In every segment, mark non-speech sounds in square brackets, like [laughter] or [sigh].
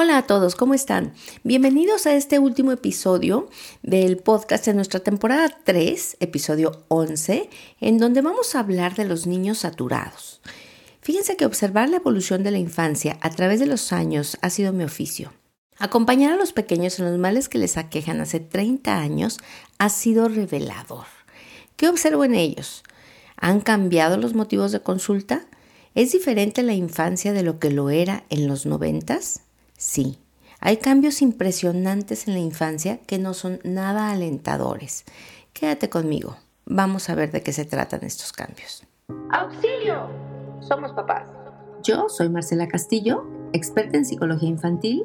Hola a todos, ¿cómo están? Bienvenidos a este último episodio del podcast de nuestra temporada 3, episodio 11, en donde vamos a hablar de los niños saturados. Fíjense que observar la evolución de la infancia a través de los años ha sido mi oficio. Acompañar a los pequeños en los males que les aquejan hace 30 años ha sido revelador. ¿Qué observo en ellos? ¿Han cambiado los motivos de consulta? ¿Es diferente la infancia de lo que lo era en los noventas? Sí, hay cambios impresionantes en la infancia que no son nada alentadores. Quédate conmigo. Vamos a ver de qué se tratan estos cambios. ¡Auxilio! Somos papás. Yo soy Marcela Castillo, experta en psicología infantil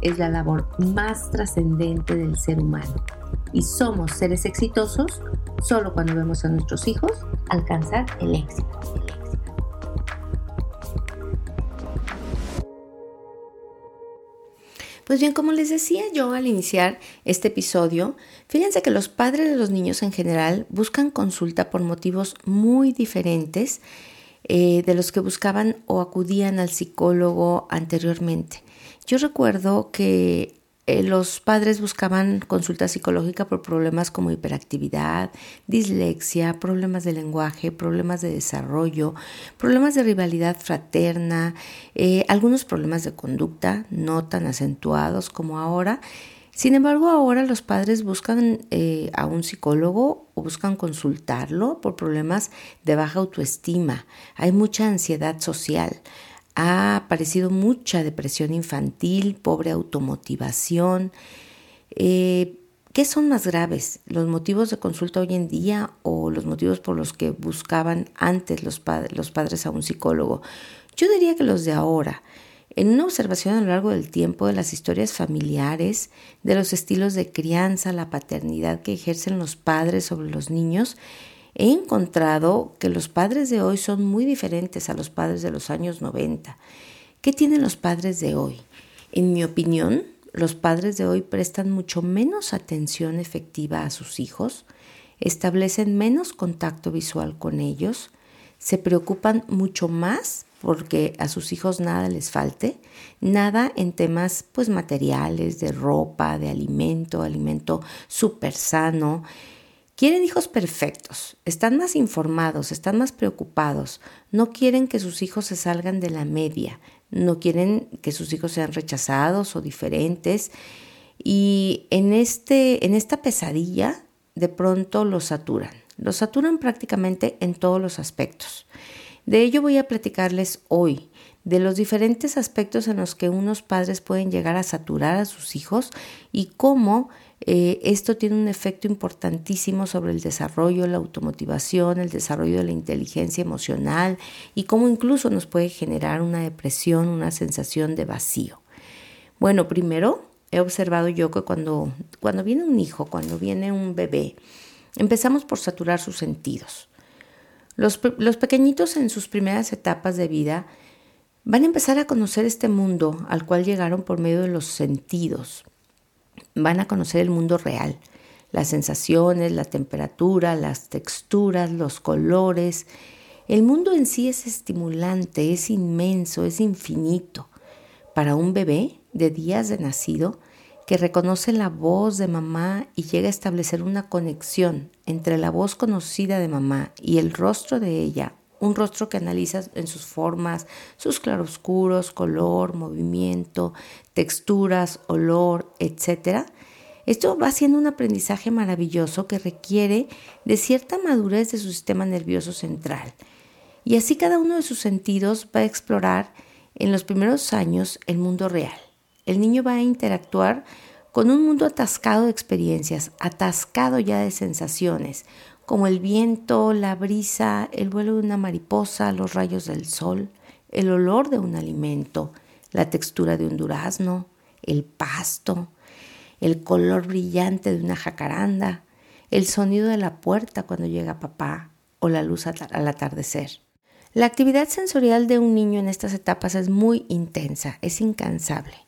es la labor más trascendente del ser humano. Y somos seres exitosos solo cuando vemos a nuestros hijos alcanzar el éxito. Pues bien, como les decía yo al iniciar este episodio, fíjense que los padres de los niños en general buscan consulta por motivos muy diferentes eh, de los que buscaban o acudían al psicólogo anteriormente. Yo recuerdo que eh, los padres buscaban consulta psicológica por problemas como hiperactividad, dislexia, problemas de lenguaje, problemas de desarrollo, problemas de rivalidad fraterna, eh, algunos problemas de conducta no tan acentuados como ahora. Sin embargo, ahora los padres buscan eh, a un psicólogo o buscan consultarlo por problemas de baja autoestima. Hay mucha ansiedad social ha aparecido mucha depresión infantil, pobre automotivación. Eh, ¿Qué son más graves? ¿Los motivos de consulta hoy en día o los motivos por los que buscaban antes los, los padres a un psicólogo? Yo diría que los de ahora. En una observación a lo largo del tiempo de las historias familiares, de los estilos de crianza, la paternidad que ejercen los padres sobre los niños, he encontrado que los padres de hoy son muy diferentes a los padres de los años 90. ¿Qué tienen los padres de hoy? En mi opinión, los padres de hoy prestan mucho menos atención efectiva a sus hijos, establecen menos contacto visual con ellos, se preocupan mucho más porque a sus hijos nada les falte, nada en temas pues materiales, de ropa, de alimento, alimento súper sano, Quieren hijos perfectos, están más informados, están más preocupados, no quieren que sus hijos se salgan de la media, no quieren que sus hijos sean rechazados o diferentes. Y en, este, en esta pesadilla de pronto los saturan, los saturan prácticamente en todos los aspectos. De ello voy a platicarles hoy, de los diferentes aspectos en los que unos padres pueden llegar a saturar a sus hijos y cómo eh, esto tiene un efecto importantísimo sobre el desarrollo, la automotivación, el desarrollo de la inteligencia emocional y cómo incluso nos puede generar una depresión, una sensación de vacío. Bueno, primero he observado yo que cuando, cuando viene un hijo, cuando viene un bebé, empezamos por saturar sus sentidos. Los, los pequeñitos en sus primeras etapas de vida van a empezar a conocer este mundo al cual llegaron por medio de los sentidos, van a conocer el mundo real, las sensaciones, la temperatura, las texturas, los colores. El mundo en sí es estimulante, es inmenso, es infinito. Para un bebé de días de nacido que reconoce la voz de mamá y llega a establecer una conexión entre la voz conocida de mamá y el rostro de ella, un rostro que analiza en sus formas, sus claroscuros, color, movimiento, texturas, olor, etc. Esto va siendo un aprendizaje maravilloso que requiere de cierta madurez de su sistema nervioso central. Y así cada uno de sus sentidos va a explorar en los primeros años el mundo real. El niño va a interactuar con un mundo atascado de experiencias, atascado ya de sensaciones, como el viento, la brisa, el vuelo de una mariposa, los rayos del sol, el olor de un alimento, la textura de un durazno, el pasto, el color brillante de una jacaranda, el sonido de la puerta cuando llega papá o la luz al atardecer. La actividad sensorial de un niño en estas etapas es muy intensa, es incansable.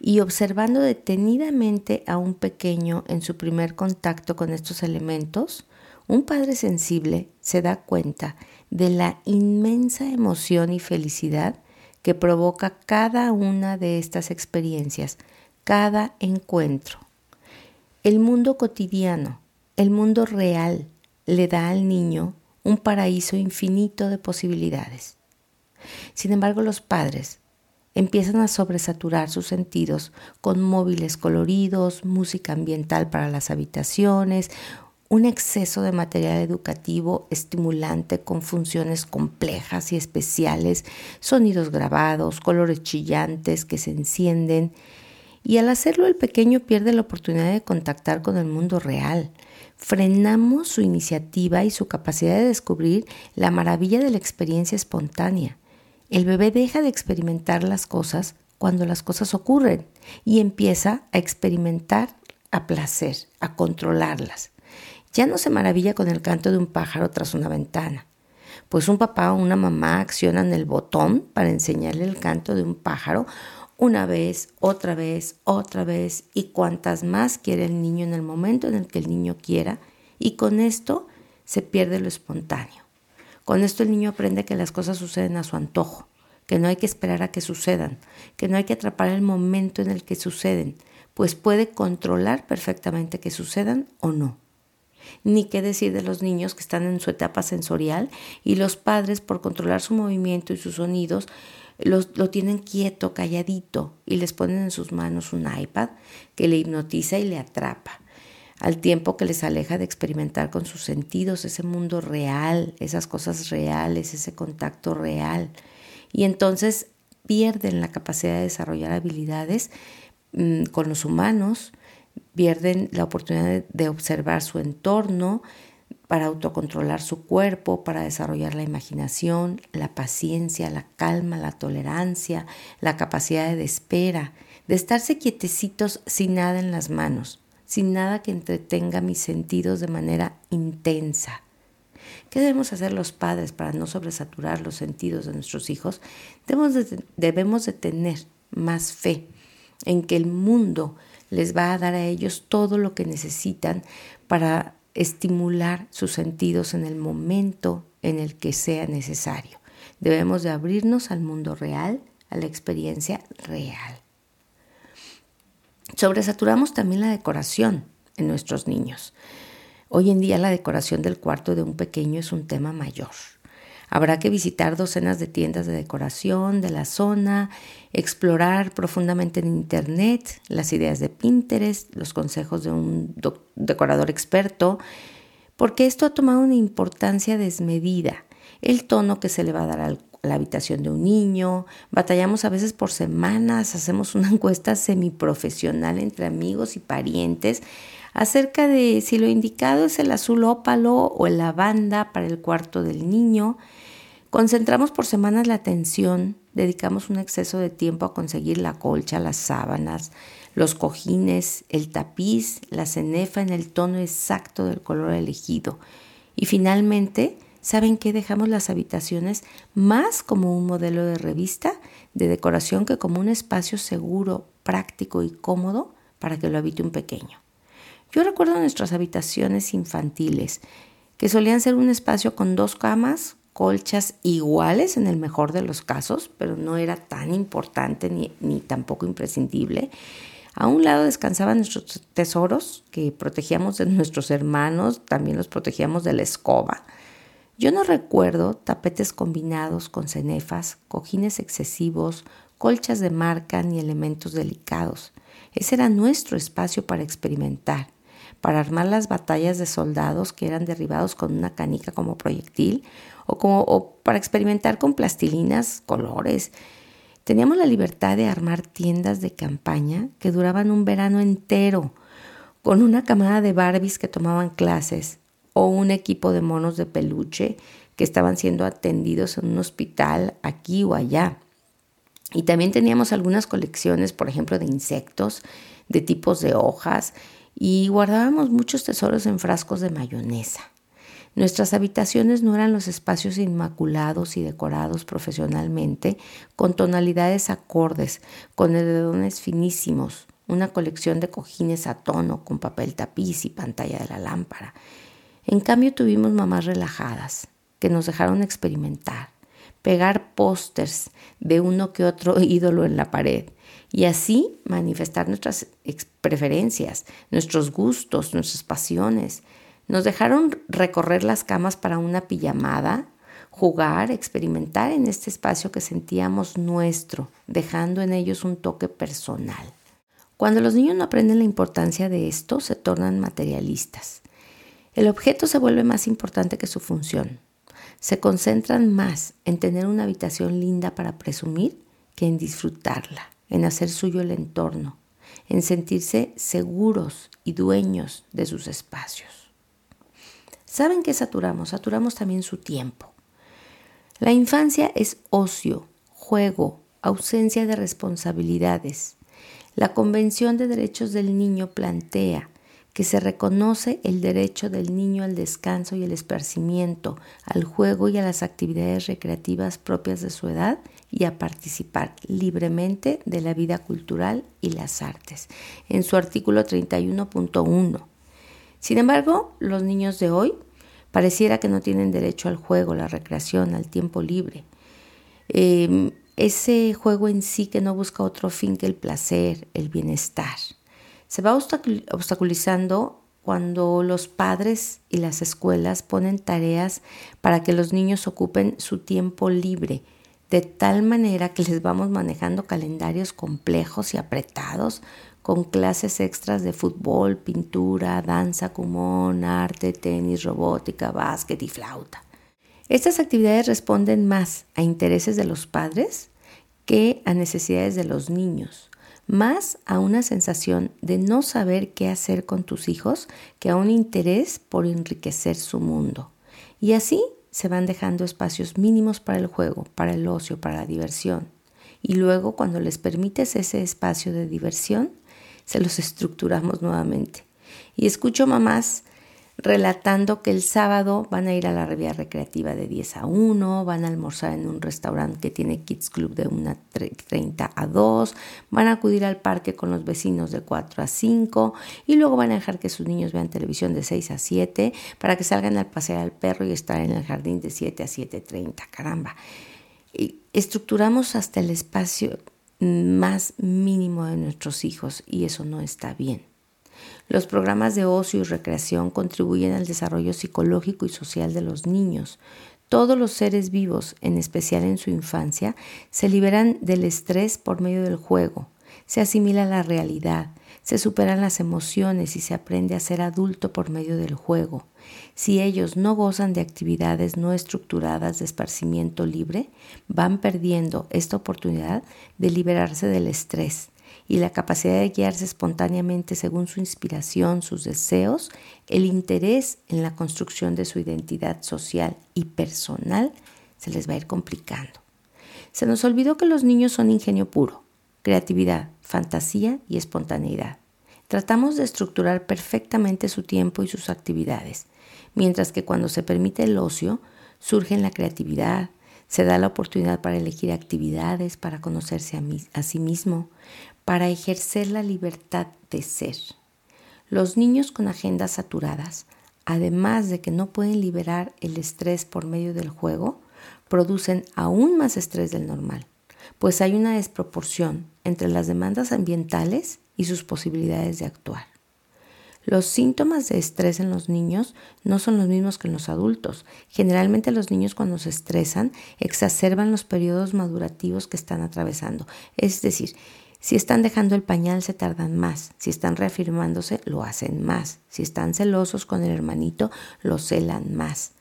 Y observando detenidamente a un pequeño en su primer contacto con estos elementos, un padre sensible se da cuenta de la inmensa emoción y felicidad que provoca cada una de estas experiencias, cada encuentro. El mundo cotidiano, el mundo real, le da al niño un paraíso infinito de posibilidades. Sin embargo, los padres empiezan a sobresaturar sus sentidos con móviles coloridos, música ambiental para las habitaciones, un exceso de material educativo estimulante con funciones complejas y especiales, sonidos grabados, colores chillantes que se encienden, y al hacerlo el pequeño pierde la oportunidad de contactar con el mundo real. Frenamos su iniciativa y su capacidad de descubrir la maravilla de la experiencia espontánea. El bebé deja de experimentar las cosas cuando las cosas ocurren y empieza a experimentar a placer, a controlarlas. Ya no se maravilla con el canto de un pájaro tras una ventana, pues un papá o una mamá accionan el botón para enseñarle el canto de un pájaro una vez, otra vez, otra vez y cuantas más quiere el niño en el momento en el que el niño quiera y con esto se pierde lo espontáneo. Con esto el niño aprende que las cosas suceden a su antojo, que no hay que esperar a que sucedan, que no hay que atrapar el momento en el que suceden, pues puede controlar perfectamente que sucedan o no ni qué decir de los niños que están en su etapa sensorial y los padres por controlar su movimiento y sus sonidos lo tienen quieto, calladito y les ponen en sus manos un iPad que le hipnotiza y le atrapa al tiempo que les aleja de experimentar con sus sentidos ese mundo real, esas cosas reales, ese contacto real. Y entonces pierden la capacidad de desarrollar habilidades mm, con los humanos, pierden la oportunidad de observar su entorno para autocontrolar su cuerpo, para desarrollar la imaginación, la paciencia, la calma, la tolerancia, la capacidad de espera, de estarse quietecitos sin nada en las manos, sin nada que entretenga mis sentidos de manera intensa. ¿Qué debemos hacer los padres para no sobresaturar los sentidos de nuestros hijos? Debemos de, debemos de tener más fe en que el mundo les va a dar a ellos todo lo que necesitan para estimular sus sentidos en el momento en el que sea necesario. Debemos de abrirnos al mundo real, a la experiencia real. Sobresaturamos también la decoración en nuestros niños. Hoy en día la decoración del cuarto de un pequeño es un tema mayor. Habrá que visitar docenas de tiendas de decoración de la zona, explorar profundamente en Internet las ideas de Pinterest, los consejos de un decorador experto, porque esto ha tomado una importancia desmedida. El tono que se le va a dar a la habitación de un niño, batallamos a veces por semanas, hacemos una [laughs] encuesta semiprofesional entre amigos y parientes acerca de si lo indicado es el azul ópalo o el lavanda para el cuarto del niño. Concentramos por semanas la atención, dedicamos un exceso de tiempo a conseguir la colcha, las sábanas, los cojines, el tapiz, la cenefa en el tono exacto del color elegido. Y finalmente, ¿saben qué? Dejamos las habitaciones más como un modelo de revista de decoración que como un espacio seguro, práctico y cómodo para que lo habite un pequeño. Yo recuerdo nuestras habitaciones infantiles, que solían ser un espacio con dos camas, colchas iguales en el mejor de los casos, pero no era tan importante ni, tampoco imprescindible. A un lado descansaban nuestros tesoros que protegíamos de [laughs] nuestros hermanos, también los protegíamos de la escoba. Yo no recuerdo tapetes combinados con cenefas, cojines excesivos, colchas de marca ni elementos delicados. Ese era nuestro espacio para experimentar para armar las batallas de soldados que eran derribados con una canica como proyectil o, como, para experimentar con plastilinas, colores. Teníamos la libertad de armar tiendas de campaña que duraban un verano entero, con una camada de Barbies que tomaban clases o un equipo de monos de peluche que estaban siendo atendidos en un hospital aquí o allá. Y también teníamos algunas colecciones, por ejemplo, de insectos, de tipos de hojas, y guardábamos muchos tesoros en frascos de mayonesa. Nuestras habitaciones no eran los espacios inmaculados y decorados profesionalmente, con tonalidades acordes, con edredones finísimos, una colección de cojines a tono con papel tapiz y pantalla de la lámpara. En cambio tuvimos mamás relajadas, que nos dejaron experimentar, pegar pósters de uno que otro [laughs] ídolo en la pared y así manifestar nuestras preferencias, nuestros gustos, nuestras pasiones. Nos dejaron recorrer las camas para una pijamada, jugar, experimentar en este espacio que sentíamos nuestro, dejando en ellos un toque personal. Cuando los niños no aprenden la importancia de esto, se tornan materialistas. El objeto se vuelve más importante que su función. Se concentran más en tener una habitación linda para presumir que en disfrutarla, en hacer suyo el entorno, en sentirse seguros y dueños de sus espacios. ¿Saben qué saturamos? Saturamos también su tiempo. La infancia es ocio, juego, ausencia de responsabilidades. La Convención de Derechos del Niño plantea que se reconoce el derecho del niño al descanso y el esparcimiento, al juego y a las actividades recreativas propias de su edad y a participar libremente de la vida cultural y las artes, en su artículo 31.1. Sin embargo, los niños de hoy pareciera que no tienen derecho al juego, la recreación, al tiempo libre. Em, ese juego en sí que no busca otro fin que el placer, el bienestar se va obstaculizando cuando los padres y las escuelas ponen tareas para que los niños ocupen su tiempo libre, de tal manera que les vamos manejando calendarios complejos y apretados con clases extras de fútbol, pintura, danza, cumón, arte, tenis, robótica, básquet y flauta. Estas actividades responden más a intereses de los padres que a necesidades de los niños más a una sensación de no saber qué hacer con tus hijos que a un interés por enriquecer su mundo. Y así se van dejando espacios mínimos para el juego, para el ocio, para la diversión. Y luego cuando les permites ese espacio de diversión, se los estructuramos nuevamente. Y escucho mamás relatando que el sábado van a ir a la revía recreativa de 10 a 1, van a almorzar en un restaurante que tiene Kids Club de 1.30 a 2, van a acudir al parque con los vecinos de 4 a 5 y luego van a dejar que sus niños vean televisión de 6 a 7 para que salgan al pasear al perro y estar en el jardín de 7 a 7.30. Caramba. Y estructuramos hasta el espacio más mínimo de nuestros hijos y eso no está bien. Los programas de ocio y recreación contribuyen al desarrollo psicológico y social de los niños. Todos los seres vivos, en especial en su infancia, se liberan del estrés por medio del juego, se asimila la realidad, se superan las emociones y se aprende a ser adulto por medio del juego. Si ellos no gozan de actividades no estructuradas de esparcimiento libre, van perdiendo esta oportunidad de liberarse del estrés, y la capacidad de guiarse espontáneamente según su inspiración, sus deseos, el interés en la construcción de su identidad social y personal, se les va a ir complicando. Se nos olvidó que los niños son ingenio puro, creatividad, fantasía y espontaneidad. Tratamos de estructurar perfectamente su tiempo y sus actividades, mientras que cuando se permite el ocio, surge la creatividad, se da la oportunidad para elegir actividades, para conocerse a, a sí mismo, para ejercer la libertad de ser. Los niños con agendas saturadas, además de que no pueden liberar el estrés por medio del juego, producen aún más estrés del normal, pues hay una desproporción entre las demandas ambientales y sus posibilidades de actuar. Los síntomas de estrés en los niños no son los mismos que en los adultos. Generalmente los niños cuando se estresan exacerban los periodos madurativos que están atravesando. Es decir, si están dejando el pañal se tardan más, si están reafirmándose lo hacen más, si están celosos con el hermanito lo celan más.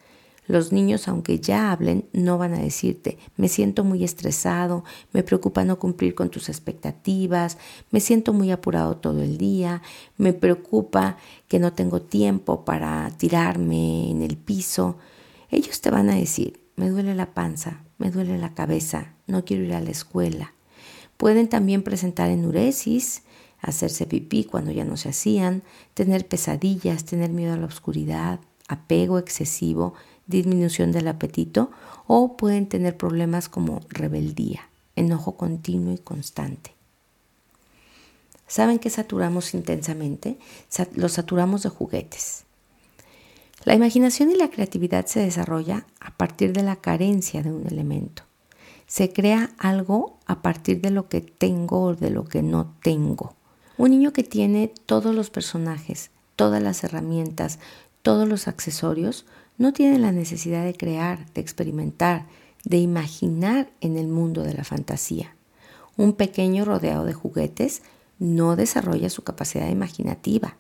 Los niños, aunque ya hablen, no van a decirte, me siento muy estresado, me preocupa no cumplir con tus expectativas, me siento muy apurado todo el día, me preocupa que no tengo tiempo para tirarme en el piso. Ellos te van a decir, me duele la panza, me duele la cabeza, no quiero ir a la escuela. Pueden también presentar enuresis, hacerse pipí cuando ya no se hacían, tener pesadillas, tener miedo a la oscuridad, apego excesivo, disminución del apetito o pueden tener problemas como rebeldía, enojo continuo y constante. ¿Saben qué saturamos intensamente? Los saturamos de juguetes. La imaginación y la creatividad se desarrolla a partir de la carencia de un elemento. Se crea algo a partir de lo que tengo o de lo que no tengo. Un niño que tiene todos los personajes, todas las herramientas, todos los accesorios, no tiene la necesidad de crear, de experimentar, de imaginar en el mundo de la fantasía. Un pequeño rodeado de juguetes no desarrolla su capacidad imaginativa,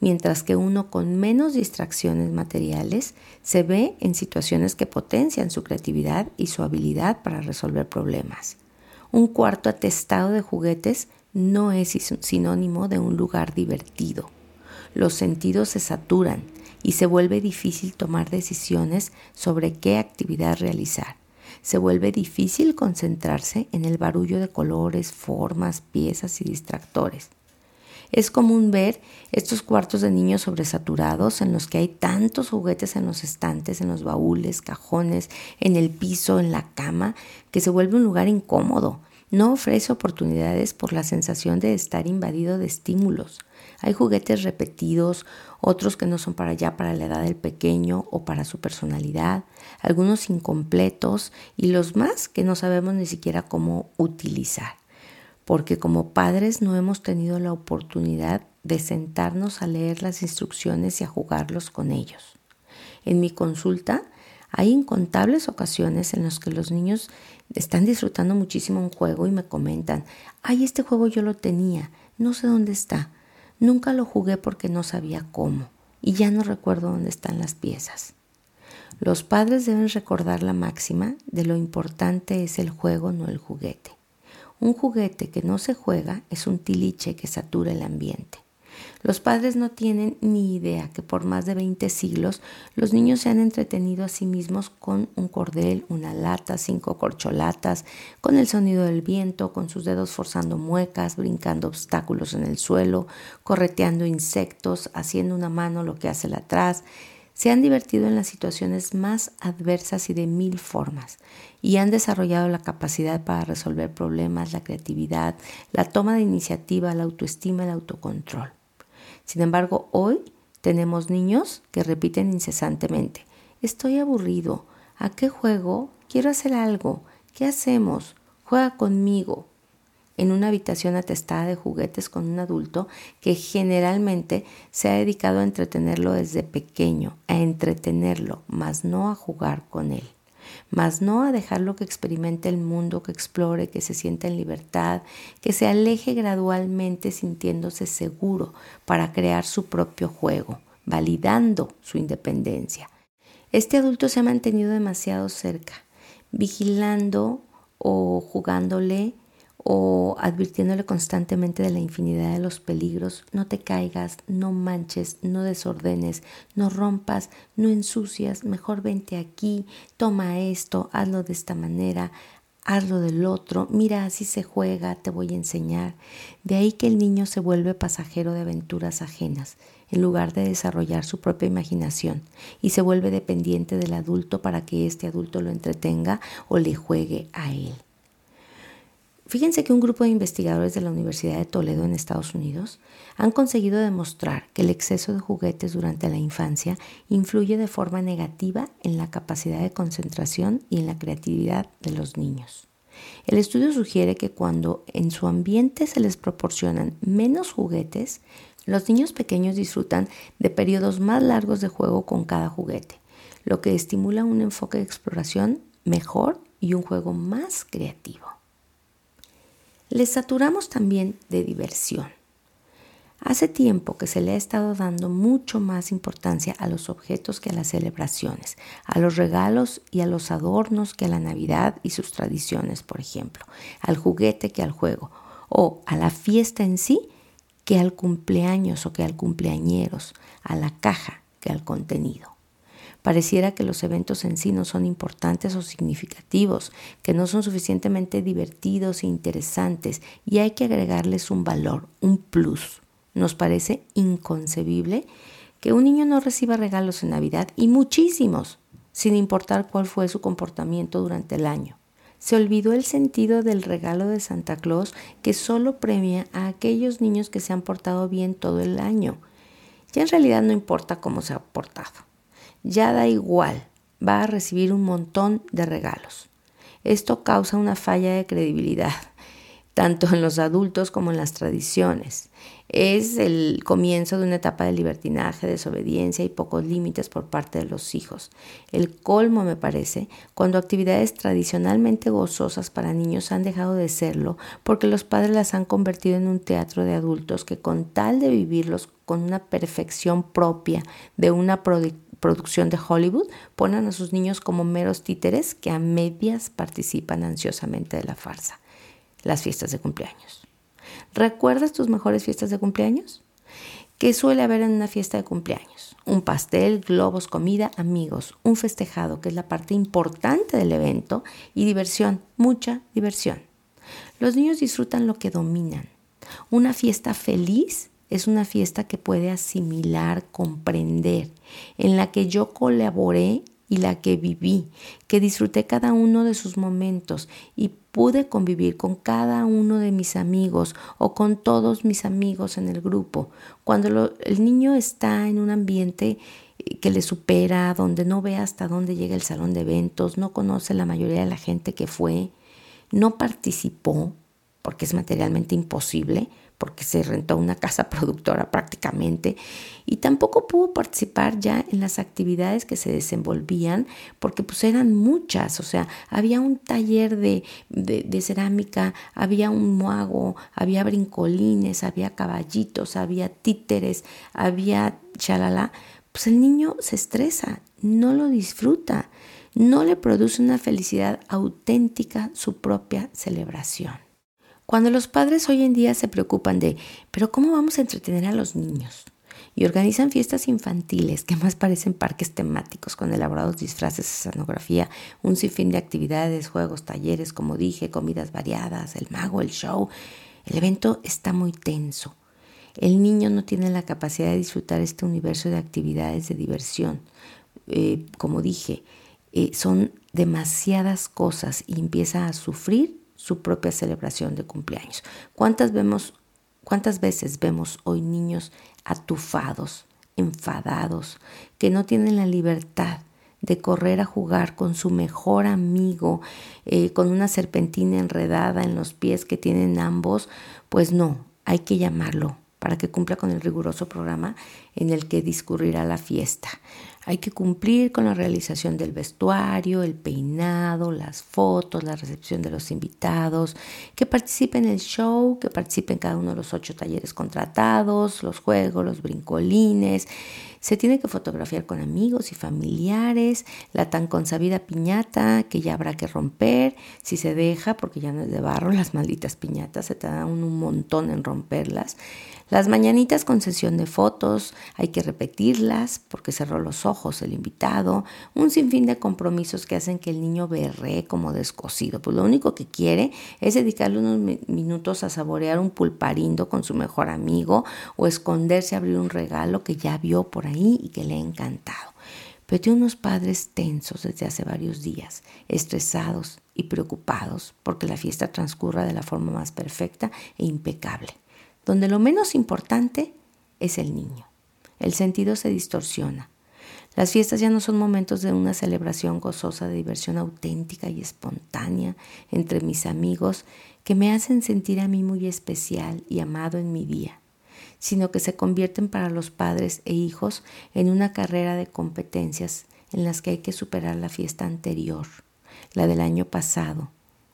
mientras que uno con menos distracciones materiales se ve en situaciones que potencian su creatividad y su habilidad para resolver problemas. Un cuarto atestado de juguetes no es sinónimo de un lugar divertido. Los sentidos se saturan y se vuelve difícil tomar decisiones sobre qué actividad realizar. Se vuelve difícil concentrarse en el barullo de colores, formas, piezas y distractores. Es común ver estos cuartos de niños sobresaturados en los que hay tantos juguetes en los estantes, en los baúles, cajones, en el piso, en la cama, que se vuelve un lugar incómodo. No ofrece oportunidades por la sensación de estar invadido de estímulos. Hay juguetes repetidos, otros que no son para allá para la edad del pequeño o para su personalidad, algunos incompletos y los más que no sabemos ni siquiera cómo utilizar, porque como padres no hemos tenido la oportunidad de sentarnos a leer las instrucciones y a jugarlos con ellos. En mi consulta hay incontables ocasiones en las que los niños están disfrutando muchísimo un juego y me comentan, ay, este juego yo lo tenía, no sé dónde está. Nunca lo jugué porque no sabía cómo y ya no recuerdo dónde están las piezas. Los padres deben recordar la máxima de lo importante es el juego, no el juguete. Un juguete que no se juega es un tiliche que satura el ambiente. Los padres no tienen ni idea que por más de 20 siglos los niños se han entretenido a sí mismos con un cordel, una lata, cinco corcholatas, con el sonido del viento, con sus dedos forzando muecas, brincando obstáculos en el suelo, correteando insectos, haciendo una mano lo que hace la atrás. Se han divertido en las situaciones más adversas y de mil formas y han desarrollado la capacidad para resolver problemas, la creatividad, la toma de iniciativa, la autoestima, el autocontrol. Sin embargo, hoy tenemos niños que repiten incesantemente, estoy aburrido, ¿a qué juego? Quiero hacer algo, ¿qué hacemos? Juega conmigo. En una habitación atestada de juguetes con un adulto que generalmente se ha dedicado a entretenerlo desde pequeño, a entretenerlo, mas no a jugar con él mas no a dejarlo que experimente el mundo, que explore, que se sienta en libertad, que se aleje gradualmente sintiéndose seguro para crear su propio juego, validando su independencia. Este adulto se ha mantenido demasiado cerca, vigilando o jugándole o advirtiéndole constantemente de la infinidad de los peligros, no te caigas, no manches, no desordenes, no rompas, no ensucias, mejor vente aquí, toma esto, hazlo de esta manera, hazlo del otro, mira, así se juega, te voy a enseñar. De ahí que el niño se vuelve pasajero de aventuras ajenas, en lugar de desarrollar su propia imaginación, y se vuelve dependiente del adulto para que este adulto lo entretenga o le juegue a él. Fíjense que un grupo de investigadores de la Universidad de Toledo en Estados Unidos han conseguido demostrar que el exceso de juguetes durante la infancia influye de forma negativa en la capacidad de concentración y en la creatividad de los niños. El estudio sugiere que cuando en su ambiente se les proporcionan menos juguetes, los niños pequeños disfrutan de periodos más largos de juego con cada juguete, lo que estimula un enfoque de exploración mejor y un juego más creativo. Les saturamos también de diversión. Hace tiempo que se le ha estado dando mucho más importancia a los objetos que a las celebraciones, a los regalos y a los adornos que a la Navidad y sus tradiciones, por ejemplo, al juguete que al juego, o a la fiesta en sí que al cumpleaños o que al cumpleañeros, a la caja que al contenido. Pareciera que los eventos en sí no son importantes o significativos, que no son suficientemente divertidos e interesantes y hay que agregarles un valor, un plus. Nos parece inconcebible que un niño no reciba regalos en Navidad y muchísimos, sin importar cuál fue su comportamiento durante el año. Se olvidó el sentido del regalo de Santa Claus que solo premia a aquellos niños que se han portado bien todo el año. Ya en realidad no importa cómo se ha portado. Ya da igual, va a recibir un montón de regalos. Esto causa una falla de credibilidad [laughs] tanto en los adultos como en las tradiciones. Es el comienzo de una etapa de libertinaje, desobediencia y pocos límites por parte de los hijos. El colmo, me parece, cuando actividades tradicionalmente gozosas para niños han dejado de serlo porque los padres las han convertido en un teatro de adultos que con tal de vivirlos con una perfección propia de una producción de Hollywood, ponen a sus niños como meros títeres que a medias participan ansiosamente de la farsa las fiestas de cumpleaños. ¿Recuerdas tus mejores fiestas de cumpleaños? ¿Qué suele haber en una fiesta de cumpleaños? Un pastel, globos, comida, amigos, un festejado, que es la parte importante del evento, y diversión, mucha diversión. Los niños disfrutan lo que dominan. Una fiesta feliz es una fiesta que puede asimilar, comprender, en la que yo colaboré y la que viví, que disfruté cada uno de sus momentos y pude convivir con cada uno de mis amigos o con todos mis amigos en el grupo. Cuando el niño está en un ambiente eh, que le supera, donde no ve hasta dónde llega el salón de eventos, no conoce la mayoría de la gente que fue, no participó, porque es materialmente imposible, porque se rentó una casa [laughs] productora prácticamente, y tampoco pudo participar ya en las actividades que se desenvolvían, porque pues eran muchas, o sea, había un taller de, de, cerámica, había un muago, había brincolines, había caballitos, había títeres, había chalala, pues el niño se estresa, no lo disfruta, no le produce una felicidad auténtica su propia celebración. Cuando los padres hoy en día se preocupan de, pero ¿cómo vamos a entretener a los niños? Y organizan fiestas infantiles que más parecen parques temáticos con elaborados disfraces, escenografía, un sinfín de actividades, juegos, talleres, como dije, comidas variadas, el mago, el show. El evento está muy tenso. El niño no tiene la capacidad de disfrutar este universo de actividades de diversión. Eh, como dije, eh, son demasiadas cosas y empieza a sufrir su propia celebración de cumpleaños. ¿Cuántas, vemos, ¿Cuántas veces vemos hoy niños atufados, enfadados, que no tienen la libertad de correr a jugar con su mejor amigo, eh, con una serpentina enredada en los pies que tienen ambos? Pues no, hay que llamarlo para que cumpla con el riguroso programa en el que discurrirá la fiesta. Hay que cumplir con la realización del vestuario, el peinado, las fotos, la recepción de los invitados, que participe en el show, que participe en cada uno de los ocho talleres contratados, los juegos, los brincolines, se tiene que fotografiar con amigos y familiares, la tan consabida piñata que ya habrá que romper, si se deja, porque ya no es de barro, las malditas piñatas, se te dan un montón en romperlas. Las mañanitas con sesión de fotos, hay que repetirlas porque cerró los ojos el invitado, un sinfín de compromisos que hacen que el niño berre como descosido. Pues lo único que quiere es dedicarle unos minutos a saborear un pulparindo con su mejor amigo o esconderse a abrir un regalo que ya vio por ahí y que le ha encantado. Pero tiene unos padres tensos desde hace varios días, estresados y preocupados porque la fiesta transcurra de la forma más perfecta e impecable donde lo menos importante es el niño. El sentido se distorsiona. Las fiestas ya no son momentos de una celebración gozosa de diversión auténtica y espontánea entre mis amigos que me hacen sentir a mí muy especial y amado en mi día, sino que se convierten para los padres e hijos en una carrera de competencias en las que hay que superar la fiesta anterior, la del año pasado,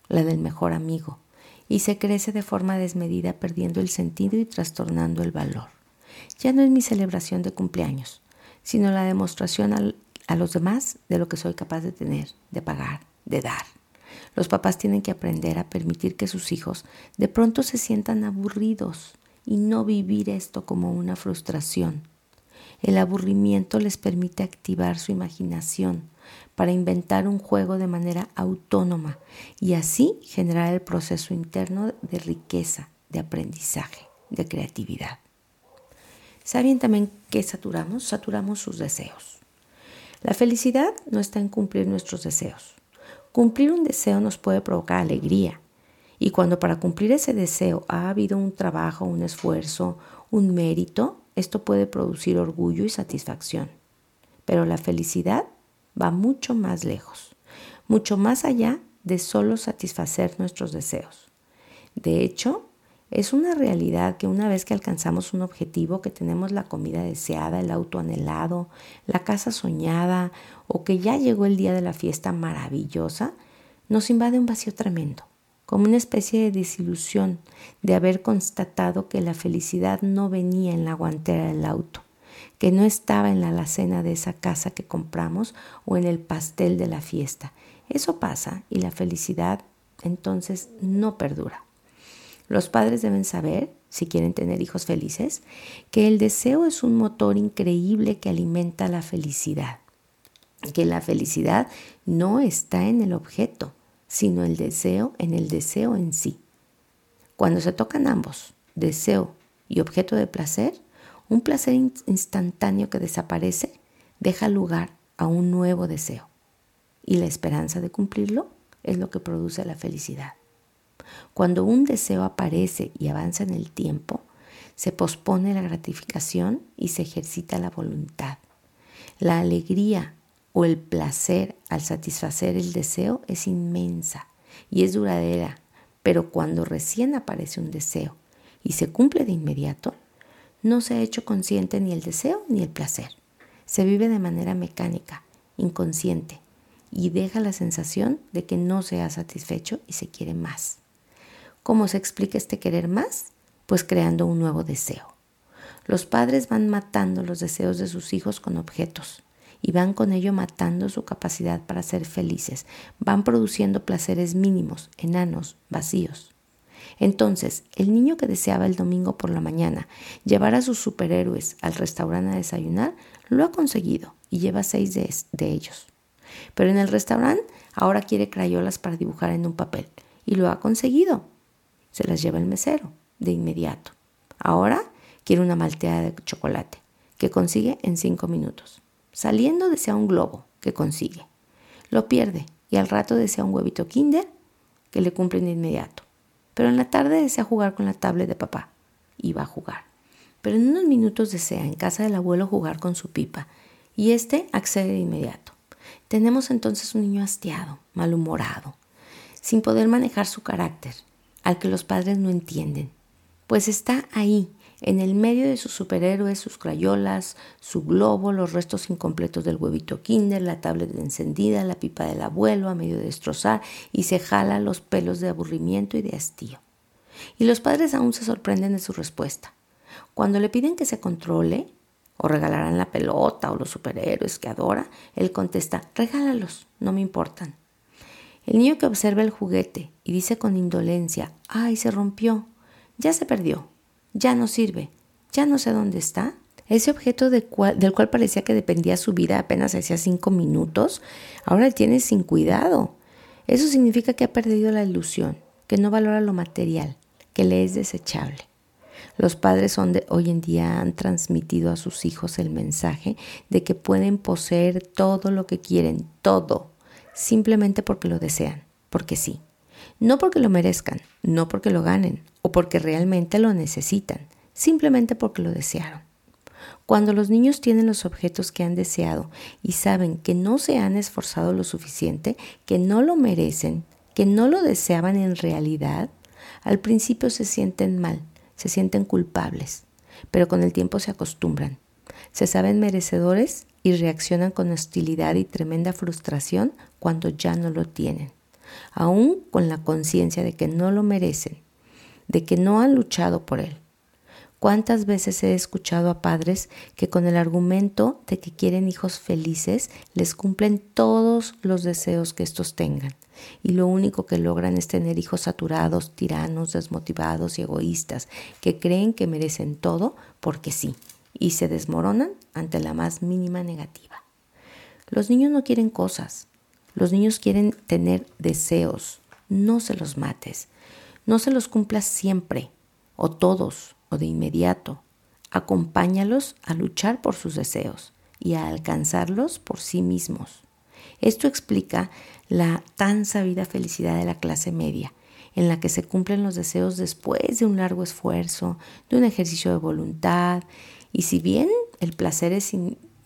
la del mejor amigo, y se crece de forma desmedida perdiendo el sentido y trastornando el valor. Ya no es mi celebración de cumpleaños, sino la demostración a los demás de lo que soy capaz de tener, de pagar, de dar. Los papás tienen que aprender a permitir que sus hijos de pronto se sientan aburridos y no vivir esto como una frustración. El aburrimiento les permite activar su imaginación para inventar un juego de manera autónoma y así generar el proceso interno de riqueza, de aprendizaje, de creatividad. ¿Saben también qué saturamos? Saturamos sus deseos. La felicidad no está en cumplir nuestros deseos. Cumplir un deseo nos puede provocar alegría. Y cuando para cumplir ese deseo ha habido un trabajo, un esfuerzo, un mérito, esto puede producir orgullo y satisfacción. Pero la felicidad va mucho más lejos, mucho más allá de solo satisfacer nuestros deseos. De hecho, es una realidad que una vez que alcanzamos un objetivo, que tenemos la comida deseada, el auto anhelado, la casa soñada o que ya llegó el día de la fiesta maravillosa, nos invade un vacío tremendo, como una especie de desilusión de haber constatado que la felicidad no venía en la guantera del auto, que no estaba en la alacena de esa casa que compramos o en el pastel de la fiesta. Eso pasa y la felicidad entonces no perdura. Los padres deben saber, si quieren tener hijos felices, que el deseo es un motor increíble que alimenta la felicidad. Que la felicidad no está en el objeto, sino el deseo en el deseo en sí. Cuando se tocan ambos, deseo y objeto de placer, un placer instantáneo que desaparece deja lugar a un nuevo deseo. Y la esperanza de cumplirlo es lo que produce la felicidad. Cuando un deseo aparece y avanza en el tiempo, se pospone la gratificación y se ejercita la voluntad. La alegría o el placer al satisfacer el deseo es inmensa y es duradera, pero cuando recién aparece un deseo y se cumple de inmediato, no se ha hecho consciente ni el deseo ni el placer. Se vive de manera mecánica, inconsciente, y deja la sensación de que no se ha satisfecho y se quiere más. ¿Cómo se explica este querer más? Pues creando un nuevo deseo. Los padres van matando los deseos de sus hijos con objetos y van con ello matando su capacidad para ser felices. Van produciendo placeres mínimos, enanos, vacíos. Entonces, el niño que deseaba el domingo por la mañana llevar a sus superhéroes al restaurante a desayunar, lo ha conseguido y lleva seis de, de ellos. Pero en el restaurante ahora quiere crayolas para dibujar en un papel y lo ha conseguido se las lleva el mesero de inmediato. Ahora quiere una malteada de chocolate, que consigue en cinco minutos. Saliendo desea un globo, que consigue. Lo pierde y al rato desea un huevito kinder, que le cumplen de inmediato. Pero en la tarde desea jugar con la tablet de papá, y va a jugar. Pero en unos minutos desea en casa del abuelo jugar con su pipa, y éste accede de inmediato. Tenemos entonces un niño hastiado, malhumorado, sin poder manejar su carácter, al que los padres no entienden, pues está ahí, en el medio de sus superhéroes, sus crayolas, su globo, los restos incompletos del huevito kinder, la tablet encendida, la pipa del abuelo a medio de destrozar y se jala los pelos de aburrimiento y de hastío. Y los padres aún se sorprenden de su respuesta. Cuando le piden que se controle, o regalarán la pelota o los superhéroes que adora, él contesta, regálalos, no me importan. El niño que observa el juguete y dice con indolencia, ay, se rompió, ya se perdió, ya no sirve, ya no sé dónde está. Ese objeto del cual parecía que dependía su vida apenas hacía cinco minutos, ahora tiene sin cuidado. Eso significa que ha perdido la ilusión, que no valora lo material, que le es desechable. Los padres hoy en día han transmitido a sus hijos el mensaje de que pueden poseer todo lo que quieren, todo, simplemente porque lo desean, porque sí. No porque lo merezcan, no porque lo ganen o porque realmente lo necesitan, simplemente porque lo desearon. Cuando los niños tienen los objetos que han deseado y saben que no se han esforzado lo suficiente, que no lo merecen, que no lo deseaban en realidad, al principio se sienten mal, se sienten culpables, pero con el tiempo se acostumbran. Se saben merecedores y reaccionan con hostilidad y tremenda frustración cuando ya no lo tienen, aún con la conciencia de que no lo merecen, de que no han luchado por él. ¿Cuántas veces he escuchado a padres que con el argumento de que quieren hijos felices les cumplen todos los deseos que estos tengan? Y lo único que logran es tener hijos saturados, tiranos, desmotivados y egoístas, que creen que merecen todo porque sí, y se desmoronan ante la más mínima negativa. Los niños no quieren cosas, los niños quieren tener deseos, no se los mates, no se los cumplas siempre, o todos, o de inmediato. Acompáñalos a luchar por sus deseos y a alcanzarlos por sí mismos. Esto explica la tan sabida felicidad de la clase media, en la que se cumplen los deseos después de un largo esfuerzo, de un ejercicio de voluntad, y si bien el placer es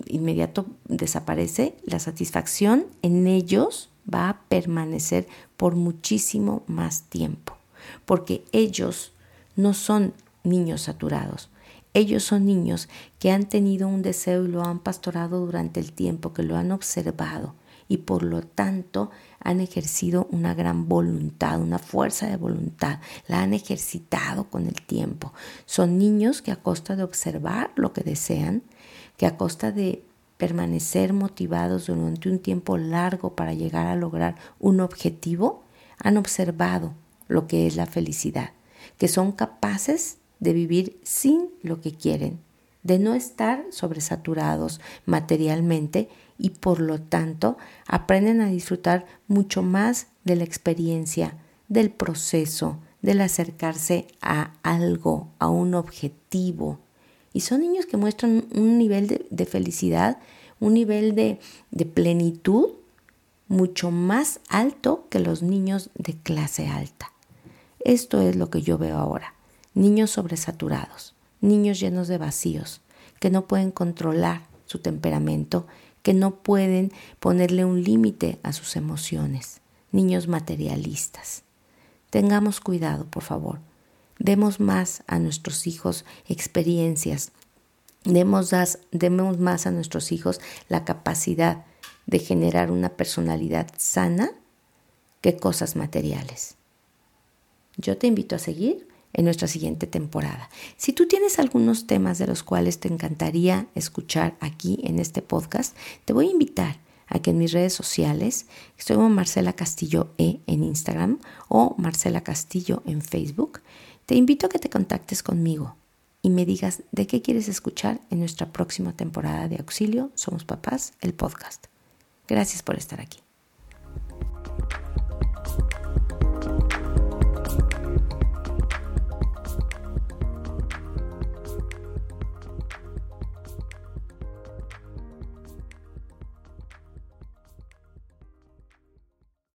inmediato desaparece, la satisfacción en ellos va a permanecer por muchísimo más tiempo, porque ellos no son niños saturados, ellos son niños que han tenido un deseo y lo han pastorado durante el tiempo, que lo han observado y por lo tanto han ejercido una gran voluntad, una fuerza de voluntad, la han ejercitado con el tiempo. Son niños que a costa de observar lo que desean, que a costa de permanecer motivados durante un tiempo largo para llegar a lograr un objetivo, han observado lo que es la felicidad, que son capaces de vivir sin lo que quieren, de no estar sobresaturados materialmente y por lo tanto aprenden a disfrutar mucho más de la experiencia, del proceso, del acercarse a algo, a un objetivo. Y son niños que muestran un nivel de, felicidad, un nivel de, de plenitud mucho más alto que los niños de clase alta. Esto es lo que yo veo ahora. Niños sobresaturados, niños llenos de vacíos, que no pueden controlar su temperamento que no pueden ponerle un límite a sus emociones, niños materialistas. Tengamos cuidado, por favor. Demos más a nuestros hijos experiencias, demos, más a nuestros hijos la capacidad de generar una personalidad sana que cosas materiales. Yo te invito a seguir en nuestra siguiente temporada. Si tú tienes algunos temas de los cuales te encantaría escuchar aquí en este podcast, te voy a invitar a que en mis redes sociales, estoy como Marcela Castillo E en Instagram o Marcela Castillo en Facebook, te invito a que te contactes conmigo y me digas de qué quieres escuchar en nuestra próxima temporada de Auxilio Somos Papás, el podcast. Gracias por estar aquí.